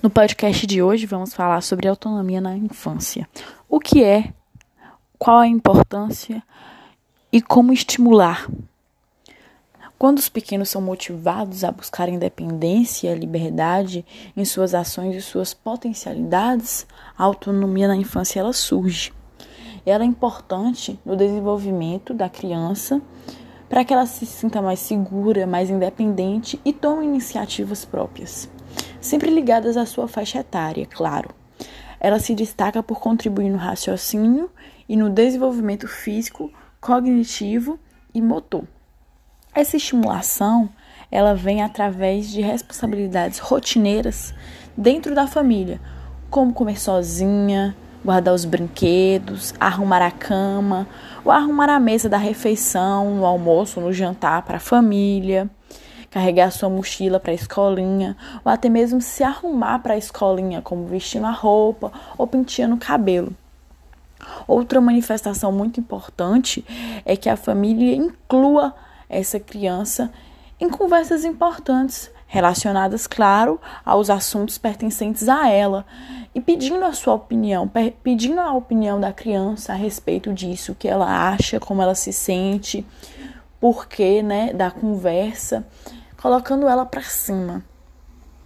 No podcast de hoje vamos falar sobre autonomia na infância. O que é, qual a importância e como estimular. Quando os pequenos são motivados a buscar independência e liberdade em suas ações e suas potencialidades, a autonomia na infância ela surge. Ela é importante no desenvolvimento da criança para que ela se sinta mais segura, mais independente e tome iniciativas próprias sempre ligadas à sua faixa etária, claro. Ela se destaca por contribuir no raciocínio e no desenvolvimento físico, cognitivo e motor. Essa estimulação, ela vem através de responsabilidades rotineiras dentro da família, como comer sozinha, guardar os brinquedos, arrumar a cama, ou arrumar a mesa da refeição, no almoço, no jantar para a família carregar sua mochila para a escolinha, ou até mesmo se arrumar para a escolinha, como vestindo a roupa ou penteando o cabelo. Outra manifestação muito importante é que a família inclua essa criança em conversas importantes, relacionadas, claro, aos assuntos pertencentes a ela, e pedindo a sua opinião, pedindo a opinião da criança a respeito disso, o que ela acha, como ela se sente, porquê, né, da conversa colocando ela para cima.